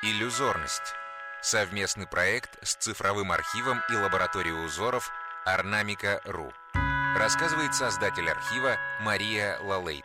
Иллюзорность. Совместный проект с цифровым архивом и лабораторией узоров Орнамика.ру. Рассказывает создатель архива Мария Лалейт.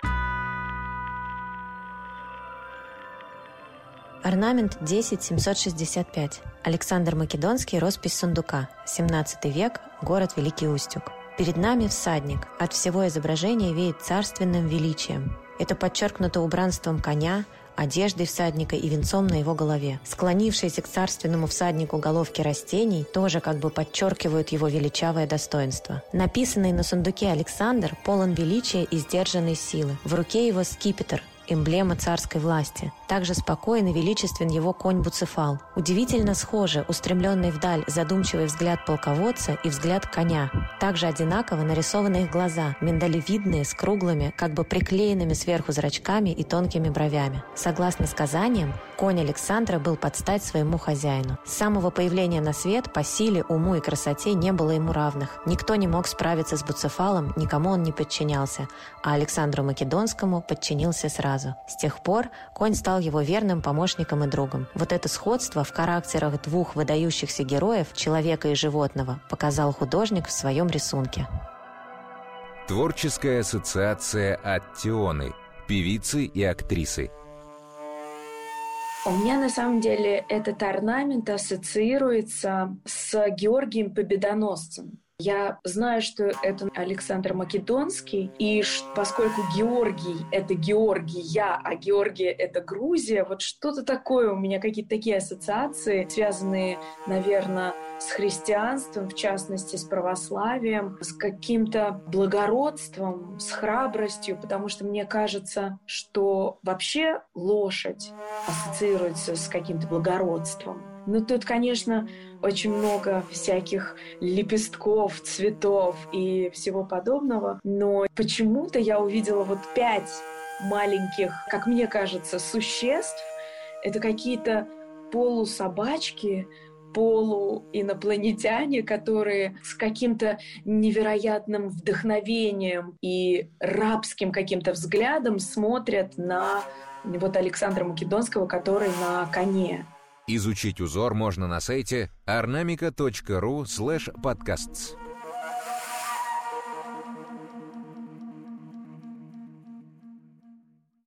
Орнамент 10765. Александр Македонский, роспись сундука. 17 век, город Великий Устюг. Перед нами всадник. От всего изображения веет царственным величием. Это подчеркнуто убранством коня, одеждой всадника и венцом на его голове. Склонившиеся к царственному всаднику головки растений тоже как бы подчеркивают его величавое достоинство. Написанный на сундуке Александр полон величия и сдержанной силы. В руке его скипетр, эмблема царской власти. Также спокоен и величествен его конь Буцефал. Удивительно схожи устремленный вдаль задумчивый взгляд полководца и взгляд коня. Также одинаково нарисованы их глаза, миндалевидные, с круглыми, как бы приклеенными сверху зрачками и тонкими бровями. Согласно сказаниям, конь Александра был под стать своему хозяину. С самого появления на свет по силе, уму и красоте не было ему равных. Никто не мог справиться с Буцефалом, никому он не подчинялся, а Александру Македонскому подчинился сразу сразу. С тех пор конь стал его верным помощником и другом. Вот это сходство в характерах двух выдающихся героев, человека и животного, показал художник в своем рисунке. Творческая ассоциация от Тионы, певицы и актрисы. У меня на самом деле этот орнамент ассоциируется с Георгием Победоносцем. Я знаю, что это Александр Македонский, и поскольку Георгий — это Георгия, а Георгия — это Грузия, вот что-то такое у меня, какие-то такие ассоциации, связанные, наверное, с христианством, в частности, с православием, с каким-то благородством, с храбростью, потому что мне кажется, что вообще лошадь ассоциируется с каким-то благородством. Но тут, конечно, очень много всяких лепестков, цветов и всего подобного. Но почему-то я увидела вот пять маленьких, как мне кажется, существ. Это какие-то полусобачки, полуинопланетяне, которые с каким-то невероятным вдохновением и рабским каким-то взглядом смотрят на вот Александра Македонского, который на коне. Изучить узор можно на сайте ornamica.ru podcasts.